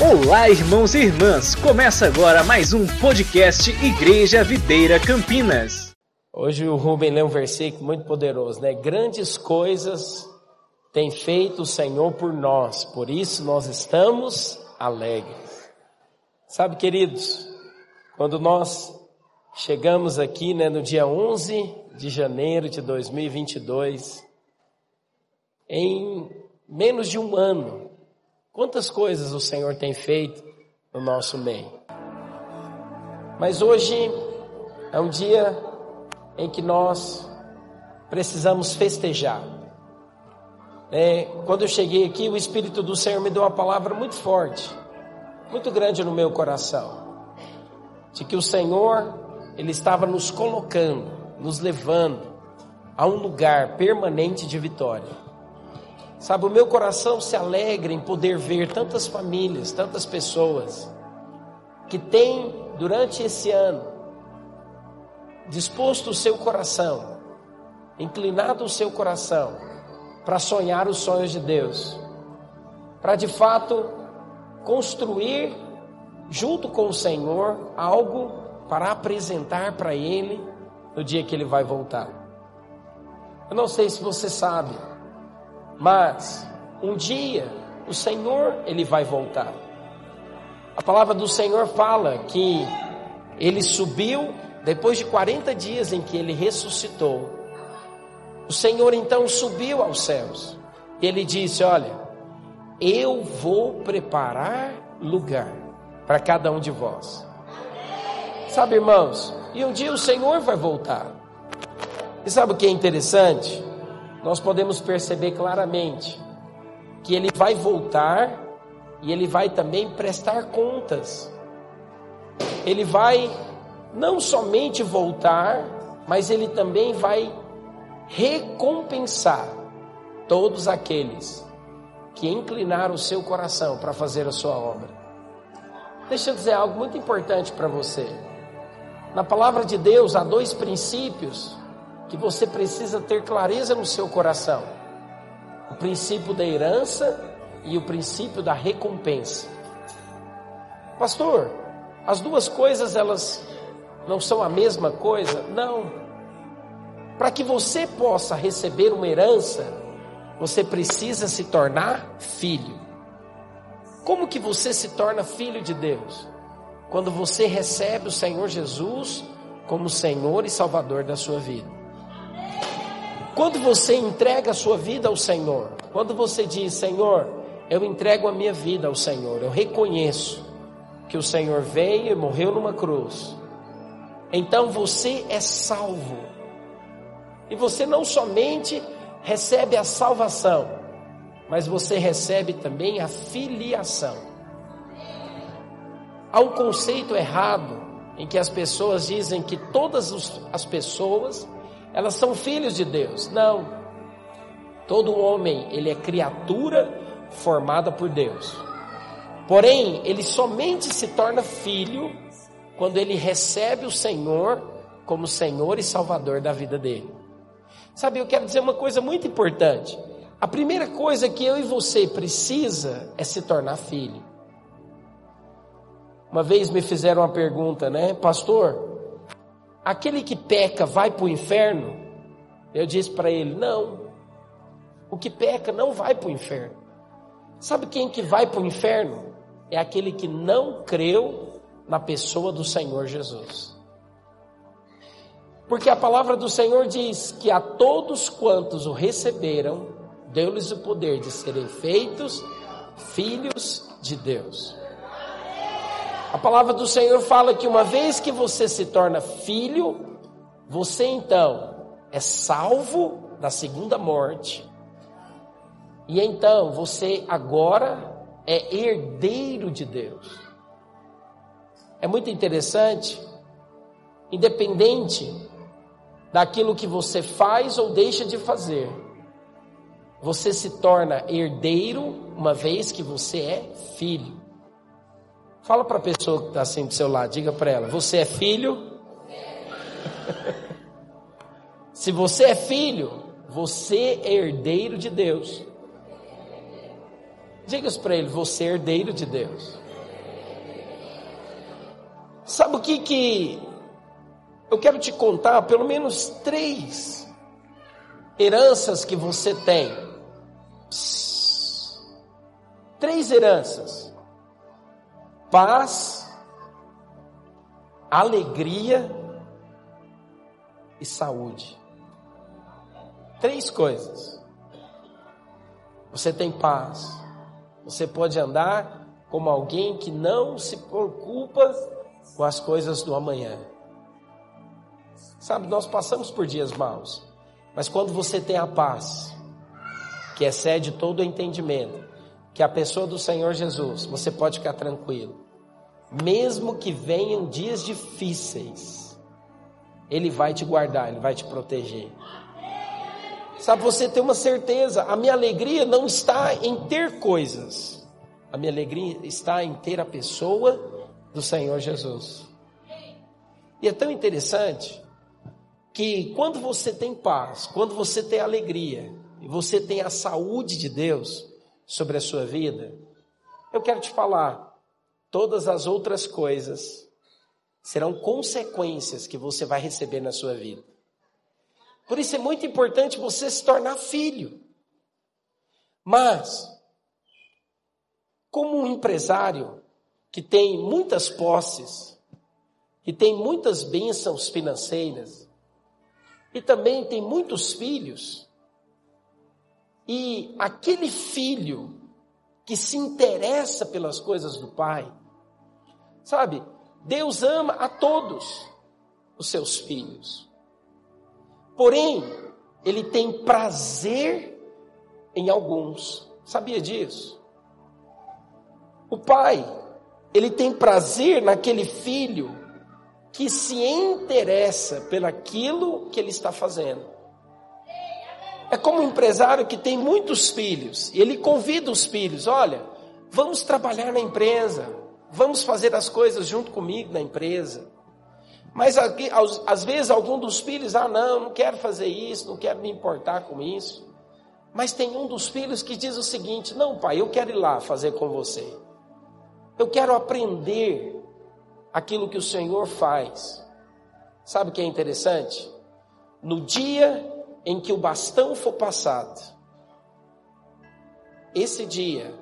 Olá, irmãos e irmãs! Começa agora mais um podcast Igreja Videira Campinas. Hoje o Rubem lê um versículo muito poderoso, né? Grandes coisas tem feito o Senhor por nós, por isso nós estamos alegres. Sabe, queridos, quando nós chegamos aqui, né, no dia 11 de janeiro de 2022, em menos de um ano, Quantas coisas o Senhor tem feito no nosso meio. Mas hoje é um dia em que nós precisamos festejar. É, quando eu cheguei aqui, o Espírito do Senhor me deu uma palavra muito forte, muito grande no meu coração, de que o Senhor, Ele estava nos colocando, nos levando a um lugar permanente de vitória. Sabe, o meu coração se alegra em poder ver tantas famílias, tantas pessoas que têm durante esse ano disposto o seu coração, inclinado o seu coração para sonhar os sonhos de Deus, para de fato construir junto com o Senhor algo para apresentar para Ele no dia que Ele vai voltar. Eu não sei se você sabe, mas um dia o Senhor ele vai voltar. A palavra do Senhor fala que ele subiu depois de 40 dias em que ele ressuscitou. O Senhor então subiu aos céus. Ele disse: Olha, eu vou preparar lugar para cada um de vós. Sabe, irmãos, e um dia o Senhor vai voltar. E sabe o que é interessante? Nós podemos perceber claramente que ele vai voltar e ele vai também prestar contas. Ele vai não somente voltar, mas ele também vai recompensar todos aqueles que inclinaram o seu coração para fazer a sua obra. Deixa eu dizer algo muito importante para você. Na palavra de Deus há dois princípios que você precisa ter clareza no seu coração: o princípio da herança e o princípio da recompensa. Pastor, as duas coisas elas não são a mesma coisa? Não. Para que você possa receber uma herança, você precisa se tornar filho. Como que você se torna filho de Deus? Quando você recebe o Senhor Jesus como Senhor e Salvador da sua vida. Quando você entrega a sua vida ao Senhor, quando você diz, Senhor, eu entrego a minha vida ao Senhor, eu reconheço que o Senhor veio e morreu numa cruz, então você é salvo. E você não somente recebe a salvação, mas você recebe também a filiação. Há um conceito errado em que as pessoas dizem que todas as pessoas elas são filhos de Deus. Não. Todo homem, ele é criatura formada por Deus. Porém, ele somente se torna filho quando ele recebe o Senhor como Senhor e Salvador da vida dele. Sabe, eu quero dizer uma coisa muito importante. A primeira coisa que eu e você precisa é se tornar filho. Uma vez me fizeram uma pergunta, né, pastor? Aquele que peca vai para o inferno? Eu disse para ele: não. O que peca não vai para o inferno. Sabe quem que vai para o inferno? É aquele que não creu na pessoa do Senhor Jesus. Porque a palavra do Senhor diz que a todos quantos o receberam, deu-lhes o poder de serem feitos filhos de Deus. A palavra do Senhor fala que uma vez que você se torna filho, você então é salvo da segunda morte. E então você agora é herdeiro de Deus. É muito interessante, independente daquilo que você faz ou deixa de fazer, você se torna herdeiro uma vez que você é filho. Fala para a pessoa que está assim do seu lado, diga para ela: Você é filho? Se você é filho, você é herdeiro de Deus. Diga isso para ele: Você é herdeiro de Deus. Sabe o que que eu quero te contar? Pelo menos três heranças que você tem. Três heranças: paz, alegria e saúde. Três coisas. Você tem paz. Você pode andar como alguém que não se preocupa com as coisas do amanhã. Sabe, nós passamos por dias maus, mas quando você tem a paz, que excede todo o entendimento, que a pessoa do Senhor Jesus, você pode ficar tranquilo. Mesmo que venham dias difíceis, Ele vai te guardar, Ele vai te proteger. Sabe, você tem uma certeza, a minha alegria não está em ter coisas, a minha alegria está em ter a pessoa do Senhor Jesus. E é tão interessante que quando você tem paz, quando você tem alegria, e você tem a saúde de Deus sobre a sua vida, eu quero te falar, todas as outras coisas serão consequências que você vai receber na sua vida. Por isso é muito importante você se tornar filho. Mas, como um empresário que tem muitas posses, que tem muitas bênçãos financeiras, e também tem muitos filhos, e aquele filho que se interessa pelas coisas do pai, sabe, Deus ama a todos os seus filhos. Porém, ele tem prazer em alguns. Sabia disso? O pai, ele tem prazer naquele filho que se interessa pelaquilo que ele está fazendo. É como um empresário que tem muitos filhos e ele convida os filhos: olha, vamos trabalhar na empresa, vamos fazer as coisas junto comigo na empresa. Mas às vezes algum dos filhos, ah, não, não quero fazer isso, não quero me importar com isso. Mas tem um dos filhos que diz o seguinte: não, pai, eu quero ir lá fazer com você. Eu quero aprender aquilo que o Senhor faz. Sabe o que é interessante? No dia em que o bastão for passado, esse dia,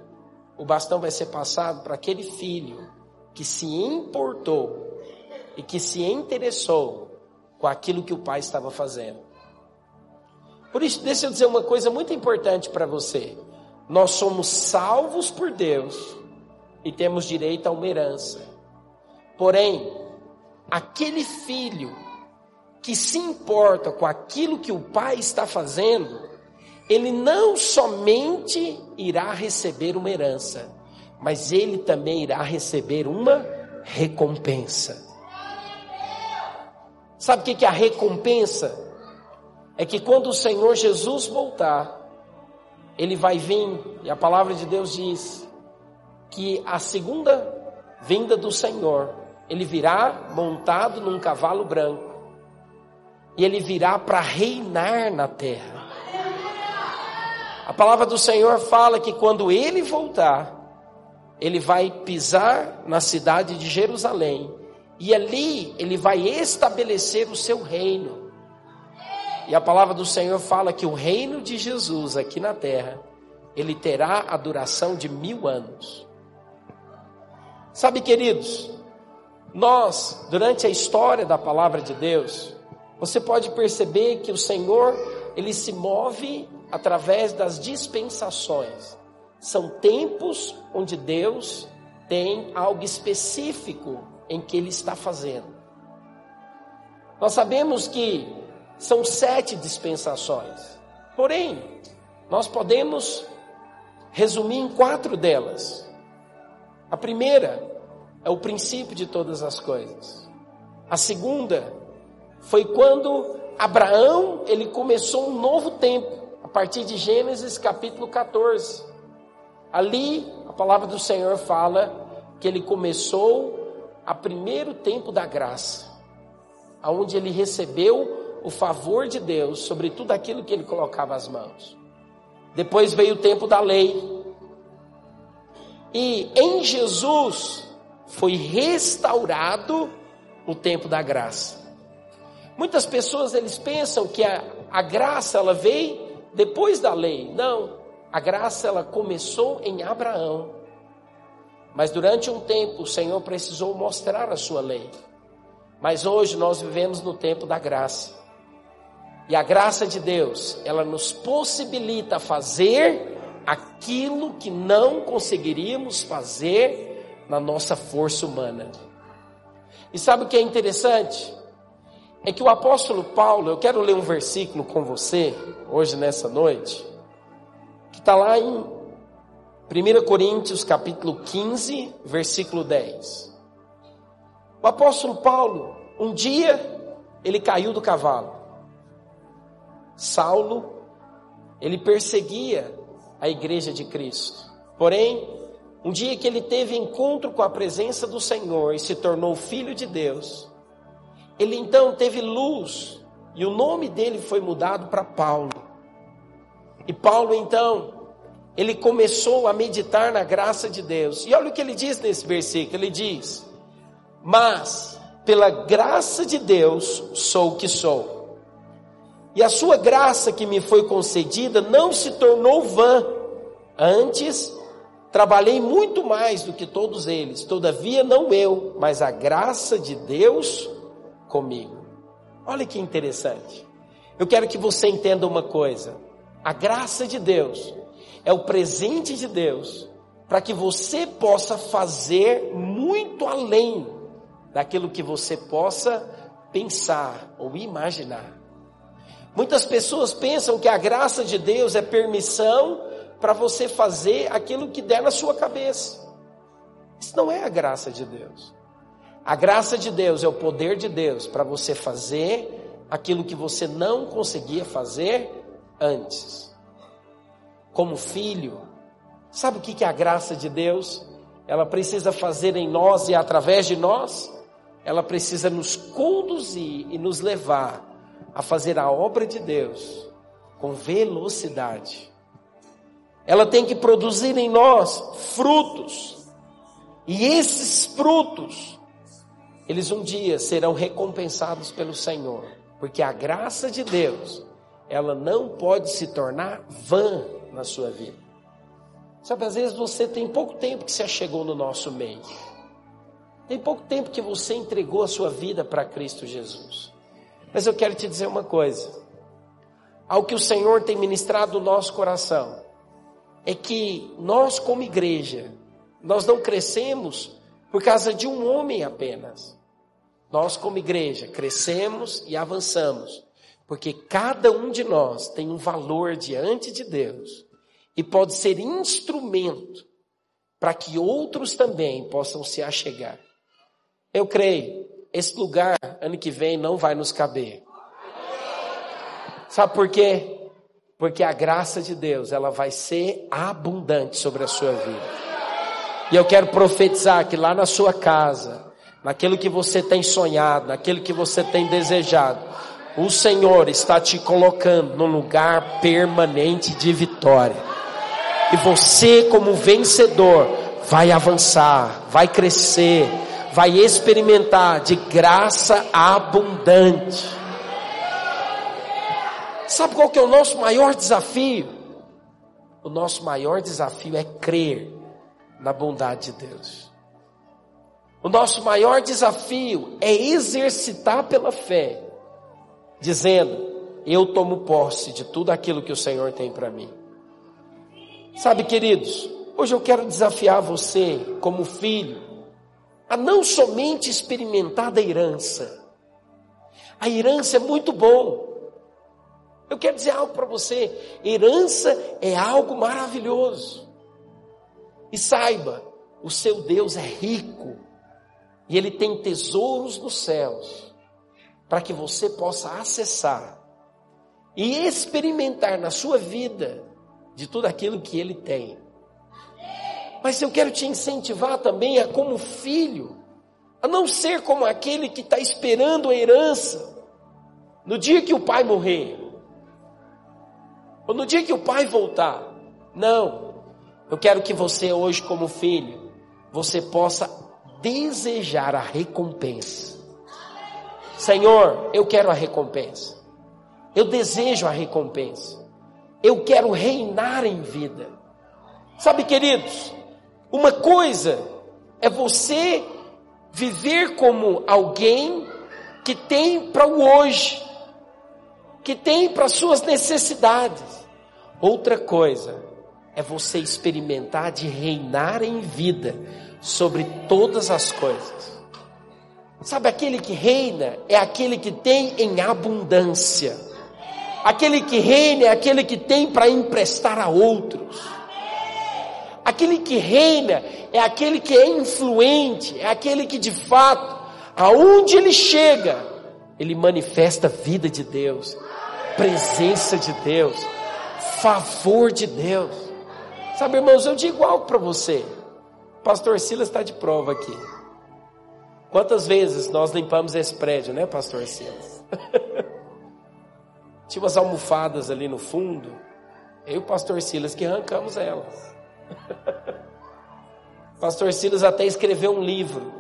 o bastão vai ser passado para aquele filho que se importou e que se interessou com aquilo que o pai estava fazendo. Por isso, deixa eu dizer uma coisa muito importante para você. Nós somos salvos por Deus e temos direito a uma herança. Porém, aquele filho que se importa com aquilo que o pai está fazendo, ele não somente irá receber uma herança, mas ele também irá receber uma recompensa. Sabe o que é a recompensa? É que quando o Senhor Jesus voltar, ele vai vir, e a palavra de Deus diz que a segunda vinda do Senhor, ele virá montado num cavalo branco, e ele virá para reinar na terra. A palavra do Senhor fala que quando ele voltar, ele vai pisar na cidade de Jerusalém e ali ele vai estabelecer o seu reino. E a palavra do Senhor fala que o reino de Jesus aqui na terra, ele terá a duração de mil anos. Sabe, queridos, nós, durante a história da palavra de Deus, você pode perceber que o Senhor, ele se move através das dispensações. São tempos onde Deus tem algo específico em que ele está fazendo. Nós sabemos que são sete dispensações, porém, nós podemos resumir em quatro delas. A primeira é o princípio de todas as coisas. A segunda foi quando Abraão ele começou um novo tempo, a partir de Gênesis capítulo 14. Ali a palavra do Senhor fala que ele começou a primeiro tempo da graça, aonde ele recebeu o favor de Deus sobre tudo aquilo que ele colocava as mãos. Depois veio o tempo da lei. E em Jesus foi restaurado o tempo da graça. Muitas pessoas eles pensam que a, a graça ela veio depois da lei. Não, a graça ela começou em Abraão. Mas durante um tempo o Senhor precisou mostrar a sua lei. Mas hoje nós vivemos no tempo da graça. E a graça de Deus, ela nos possibilita fazer aquilo que não conseguiríamos fazer na nossa força humana. E sabe o que é interessante? É que o apóstolo Paulo, eu quero ler um versículo com você, hoje nessa noite, que está lá em 1 Coríntios capítulo 15, versículo 10. O apóstolo Paulo, um dia, ele caiu do cavalo. Saulo, ele perseguia a igreja de Cristo. Porém, um dia que ele teve encontro com a presença do Senhor e se tornou filho de Deus, ele então teve luz e o nome dele foi mudado para Paulo. E Paulo então, ele começou a meditar na graça de Deus. E olha o que ele diz nesse versículo: ele diz: Mas pela graça de Deus sou o que sou e a sua graça que me foi concedida não se tornou vã. Antes, trabalhei muito mais do que todos eles. Todavia, não eu, mas a graça de Deus comigo. Olha que interessante. Eu quero que você entenda uma coisa. A graça de Deus é o presente de Deus para que você possa fazer muito além daquilo que você possa pensar ou imaginar. Muitas pessoas pensam que a graça de Deus é permissão para você fazer aquilo que der na sua cabeça. Isso não é a graça de Deus. A graça de Deus é o poder de Deus para você fazer aquilo que você não conseguia fazer antes. Como filho, sabe o que é a graça de Deus? Ela precisa fazer em nós e através de nós, ela precisa nos conduzir e nos levar a fazer a obra de Deus com velocidade. Ela tem que produzir em nós frutos. E esses frutos, eles um dia serão recompensados pelo Senhor, porque a graça de Deus, ela não pode se tornar vã na sua vida. Sabe, às vezes você tem pouco tempo que se chegou no nosso meio. Tem pouco tempo que você entregou a sua vida para Cristo Jesus. Mas eu quero te dizer uma coisa: ao que o Senhor tem ministrado no nosso coração, é que nós, como igreja, nós não crescemos por causa de um homem apenas. Nós, como igreja, crescemos e avançamos, porque cada um de nós tem um valor diante de Deus e pode ser instrumento para que outros também possam se achegar. Eu creio esse lugar, ano que vem, não vai nos caber. Sabe por quê? Porque a graça de Deus, ela vai ser abundante sobre a sua vida. E eu quero profetizar que lá na sua casa, naquilo que você tem sonhado, naquilo que você tem desejado, o Senhor está te colocando num lugar permanente de vitória. E você, como vencedor, vai avançar, vai crescer, vai experimentar de graça abundante. Sabe qual que é o nosso maior desafio? O nosso maior desafio é crer na bondade de Deus. O nosso maior desafio é exercitar pela fé, dizendo: Eu tomo posse de tudo aquilo que o Senhor tem para mim. Sabe, queridos, hoje eu quero desafiar você, como filho, a não somente experimentar da herança. A herança é muito bom. Eu quero dizer algo para você: herança é algo maravilhoso. E saiba, o seu Deus é rico e ele tem tesouros nos céus para que você possa acessar e experimentar na sua vida de tudo aquilo que ele tem. Mas eu quero te incentivar também a, como filho, a não ser como aquele que está esperando a herança no dia que o pai morrer, ou no dia que o pai voltar. Não. Eu quero que você hoje, como filho, você possa desejar a recompensa. Senhor, eu quero a recompensa. Eu desejo a recompensa. Eu quero reinar em vida. Sabe, queridos, uma coisa é você viver como alguém que tem para o hoje, que tem para suas necessidades. Outra coisa é você experimentar de reinar em vida sobre todas as coisas. Sabe, aquele que reina é aquele que tem em abundância. Aquele que reina é aquele que tem para emprestar a outros. Aquele que reina é aquele que é influente, é aquele que de fato, aonde ele chega, ele manifesta a vida de Deus, presença de Deus, favor de Deus. Sabe, irmãos, eu digo algo para você. Pastor Silas está de prova aqui. Quantas vezes nós limpamos esse prédio, né, Pastor Silas? Tinha umas almofadas ali no fundo. Eu e o Pastor Silas que arrancamos elas. Pastor Silas até escreveu um livro,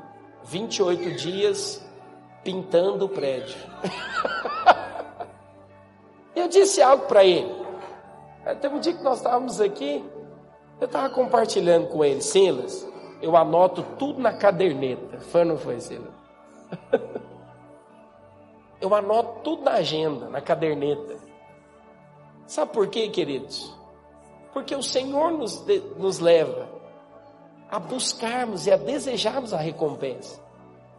28 dias pintando o prédio. eu disse algo para ele. Teve um dia que nós estávamos aqui, eu estava compartilhando com ele, Silas, eu anoto tudo na caderneta. Foi ou não foi, Silas? eu anoto tudo na agenda, na caderneta. Sabe por quê, queridos? Porque o Senhor nos, de, nos leva a buscarmos e a desejarmos a recompensa.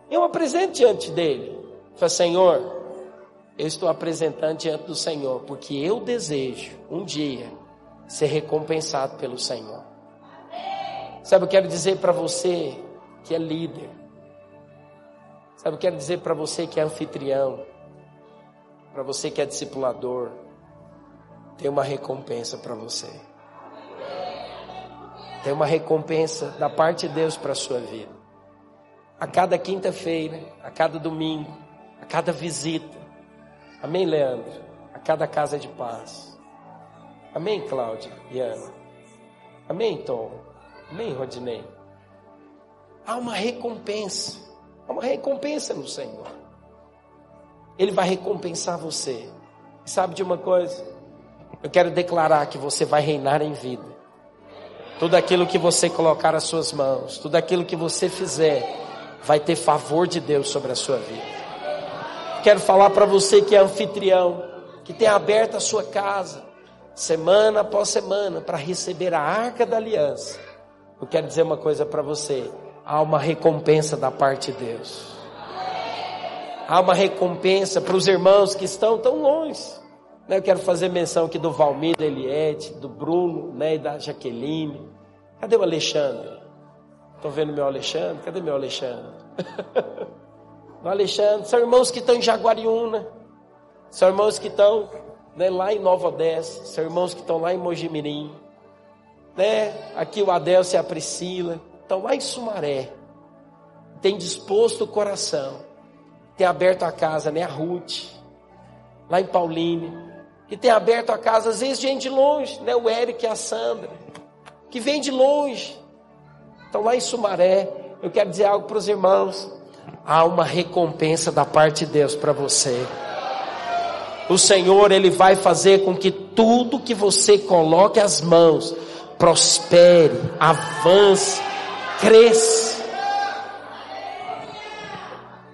Eu apresento diante dele. Fala, Senhor, eu estou apresentando diante do Senhor, porque eu desejo um dia ser recompensado pelo Senhor. Sabe, eu quero dizer para você que é líder. Sabe, eu quero dizer para você que é anfitrião. Para você que é discipulador. Tem uma recompensa para você. Tem uma recompensa da parte de Deus para a sua vida. A cada quinta-feira, a cada domingo, a cada visita. Amém, Leandro? A cada casa de paz. Amém, Cláudia e Ana? Amém, Tom? Amém, Rodinei? Há uma recompensa. Há uma recompensa no Senhor. Ele vai recompensar você. sabe de uma coisa? Eu quero declarar que você vai reinar em vida. Tudo aquilo que você colocar as suas mãos, tudo aquilo que você fizer, vai ter favor de Deus sobre a sua vida. Quero falar para você que é anfitrião, que tem aberto a sua casa, semana após semana, para receber a arca da aliança. Eu quero dizer uma coisa para você: há uma recompensa da parte de Deus. Há uma recompensa para os irmãos que estão tão longe. Né, eu quero fazer menção aqui do Valmir, da Eliette, do Bruno né, e da Jaqueline. Cadê o Alexandre? Estou vendo meu Alexandre? Cadê meu Alexandre? o Alexandre, são irmãos que estão em Jaguariúna, são irmãos que estão né, lá em Nova Odessa, são irmãos que estão lá em Mojimirim, né? aqui o Adelcio e a Priscila, estão lá em Sumaré, tem disposto o coração, tem aberto a casa, né? a Ruth, lá em Pauline, que tem aberto a casa, às vezes gente de longe, né? O Eric e a Sandra, que vem de longe, estão lá em Sumaré. Eu quero dizer algo para os irmãos: há uma recompensa da parte de Deus para você. O Senhor, Ele vai fazer com que tudo que você coloque as mãos prospere, avance, cresça.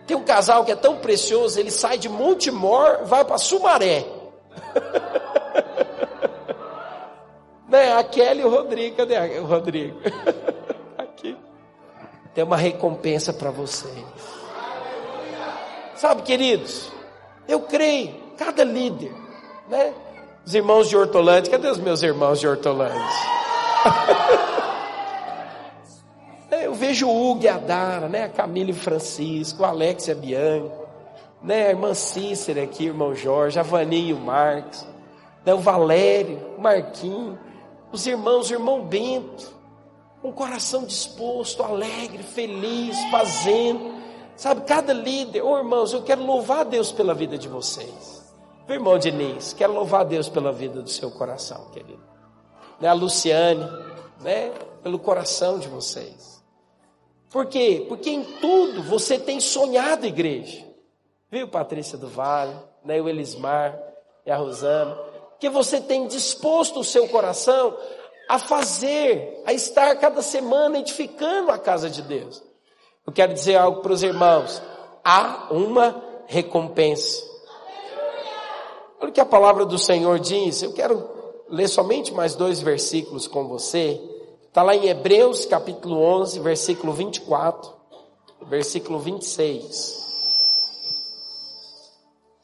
Tem um casal que é tão precioso, ele sai de Montemor, vai para Sumaré. né? A Kelly e o Rodrigo, cadê o Rodrigo? Aqui. Tem uma recompensa para vocês. Sabe, queridos, eu creio, cada líder, né? Os irmãos de Hortolândia, cadê os meus irmãos de Hortolândia? eu vejo o Hugo e a Dara, né? A Camila e Francisco, o Alex e a Bianca né, a irmã Cícera aqui, irmão Jorge, a Vaninha e o Marcos, né, o Valério, o Marquinhos, os irmãos, o irmão Bento, um coração disposto, alegre, feliz, fazendo, sabe, cada líder, oh, irmãos, eu quero louvar a Deus pela vida de vocês, meu irmão Diniz, quero louvar a Deus pela vida do seu coração, querido, né, a Luciane, né, pelo coração de vocês, por quê? Porque em tudo você tem sonhado, igreja, viu, Patrícia do Vale, né, o Elismar e a Rosana, que você tem disposto o seu coração a fazer, a estar cada semana edificando a casa de Deus. Eu quero dizer algo para os irmãos: há uma recompensa. Olha o que a palavra do Senhor diz. Eu quero ler somente mais dois versículos com você. Está lá em Hebreus capítulo 11, versículo 24, versículo 26.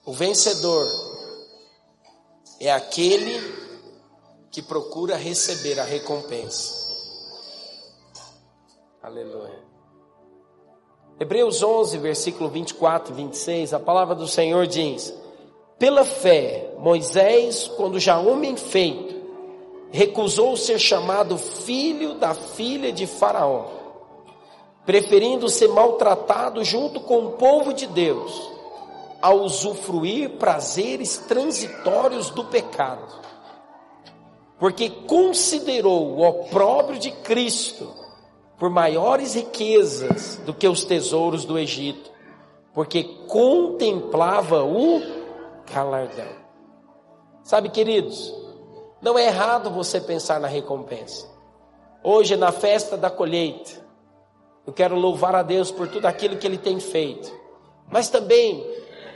O vencedor é aquele que procura receber a recompensa. Aleluia. Hebreus 11, versículo 24 e 26, a palavra do Senhor diz: Pela fé, Moisés, quando já homem feito, recusou ser chamado filho da filha de Faraó, preferindo ser maltratado junto com o povo de Deus, a usufruir prazeres transitórios do pecado, porque considerou o opróbrio de Cristo por maiores riquezas do que os tesouros do Egito, porque contemplava o galardão. Sabe, queridos, não é errado você pensar na recompensa. Hoje, na festa da colheita, eu quero louvar a Deus por tudo aquilo que Ele tem feito, mas também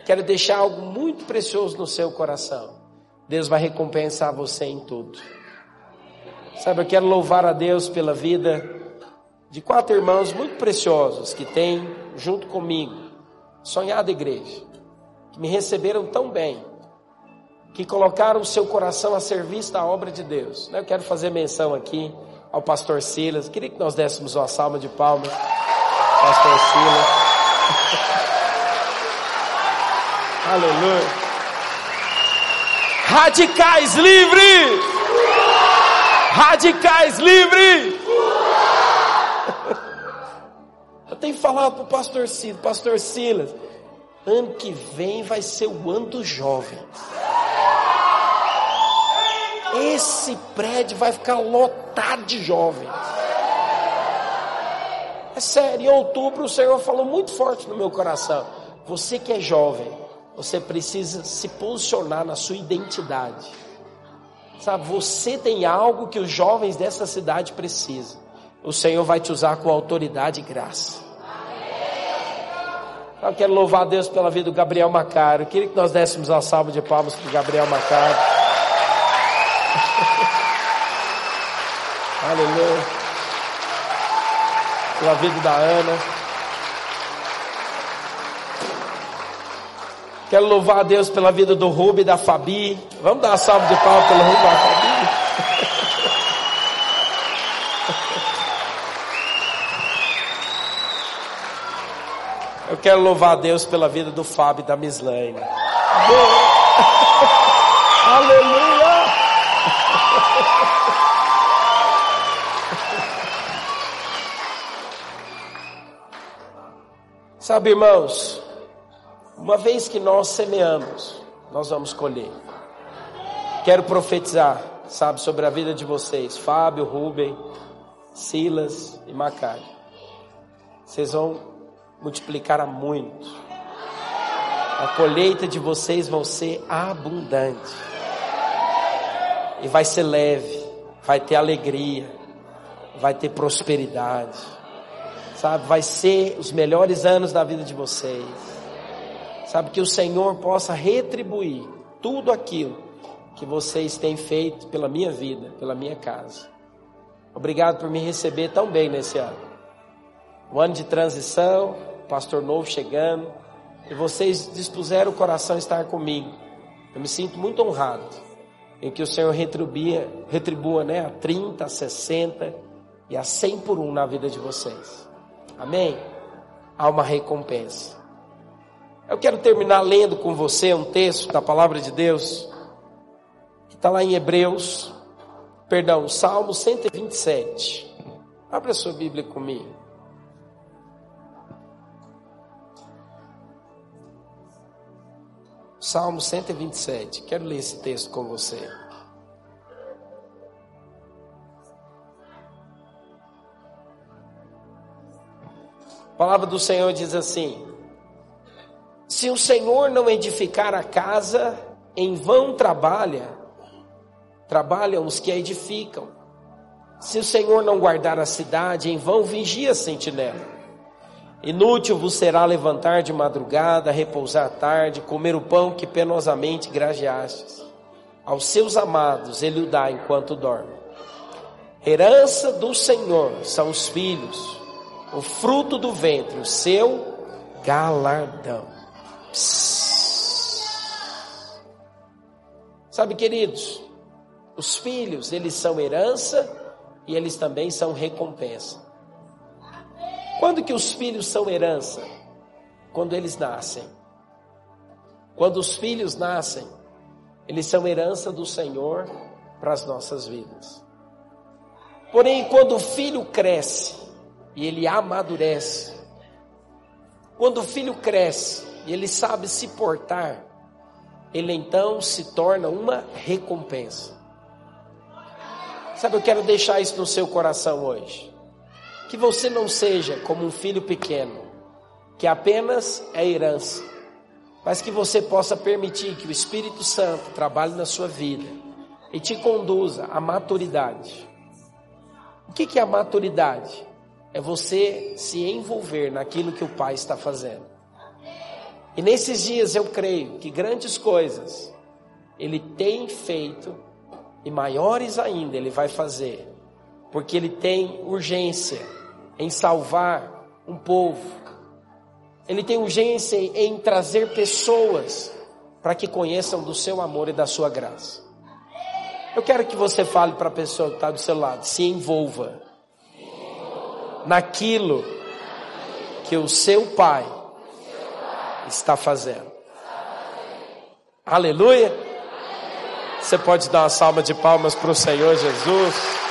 quero deixar algo muito precioso no seu coração. Deus vai recompensar você em tudo. Sabe, eu quero louvar a Deus pela vida de quatro irmãos muito preciosos que têm, junto comigo, sonhado igreja, que me receberam tão bem, que colocaram o seu coração a serviço da obra de Deus. Eu quero fazer menção aqui ao pastor Silas, queria que nós dessemos uma salva de palmas, pastor Silas. Aleluia. Radicais livres! Radicais livres! Eu tenho falado para o pastor Silas, pastor Silas, ano que vem vai ser o ano do jovem. Esse prédio vai ficar lotado de jovens. É sério, em outubro o Senhor falou muito forte no meu coração. Você que é jovem, você precisa se posicionar na sua identidade. Sabe, você tem algo que os jovens dessa cidade precisam. O Senhor vai te usar com autoridade e graça. Eu quero louvar a Deus pela vida do Gabriel Macário. Eu queria que nós dessemos uma salva de palmas para o Gabriel Macário. Aleluia. Pela vida da Ana. Quero louvar a Deus pela vida do Rubi e da Fabi. Vamos dar uma salva de palmas pelo Rubi e da Fabi. Quero louvar a Deus pela vida do Fábio e da Mislaine. Aleluia! Sabe, irmãos, uma vez que nós semeamos, nós vamos colher. Quero profetizar, sabe, sobre a vida de vocês, Fábio, Rubem, Silas e Macário. Vocês vão multiplicará muito. A colheita de vocês vão ser abundante. E vai ser leve, vai ter alegria, vai ter prosperidade. Sabe, vai ser os melhores anos da vida de vocês. Sabe que o Senhor possa retribuir tudo aquilo que vocês têm feito pela minha vida, pela minha casa. Obrigado por me receber tão bem nesse ano. Um ano de transição, pastor novo chegando, e vocês dispuseram o coração a estar comigo. Eu me sinto muito honrado em que o Senhor retribua, retribua né, a 30, a 60 e a 100 por um na vida de vocês. Amém? Há uma recompensa. Eu quero terminar lendo com você um texto da palavra de Deus, que está lá em Hebreus, perdão, Salmo 127. Abra sua Bíblia comigo. Salmo 127. Quero ler esse texto com você. A palavra do Senhor diz assim: Se o Senhor não edificar a casa, em vão trabalha, trabalham os que a edificam. Se o Senhor não guardar a cidade, em vão vigia a sentinela. Inútil vos será levantar de madrugada, repousar à tarde, comer o pão que penosamente grajeastes. Aos seus amados ele o dá enquanto dorme. Herança do Senhor são os filhos, o fruto do ventre, o seu galardão. Psss. Sabe, queridos, os filhos, eles são herança e eles também são recompensa. Quando que os filhos são herança? Quando eles nascem. Quando os filhos nascem, eles são herança do Senhor para as nossas vidas. Porém, quando o filho cresce e ele amadurece, quando o filho cresce e ele sabe se portar, ele então se torna uma recompensa. Sabe, eu quero deixar isso no seu coração hoje. Que você não seja como um filho pequeno, que apenas é herança, mas que você possa permitir que o Espírito Santo trabalhe na sua vida e te conduza à maturidade. O que é a maturidade? É você se envolver naquilo que o Pai está fazendo. E nesses dias eu creio que grandes coisas Ele tem feito e maiores ainda Ele vai fazer, porque Ele tem urgência em salvar um povo. Ele tem urgência em trazer pessoas para que conheçam do seu amor e da sua graça. Eu quero que você fale para a pessoa que está do seu lado, se envolva naquilo que o seu pai está fazendo. Aleluia. Você pode dar uma salva de palmas para o Senhor Jesus.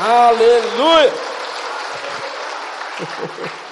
Aleluia!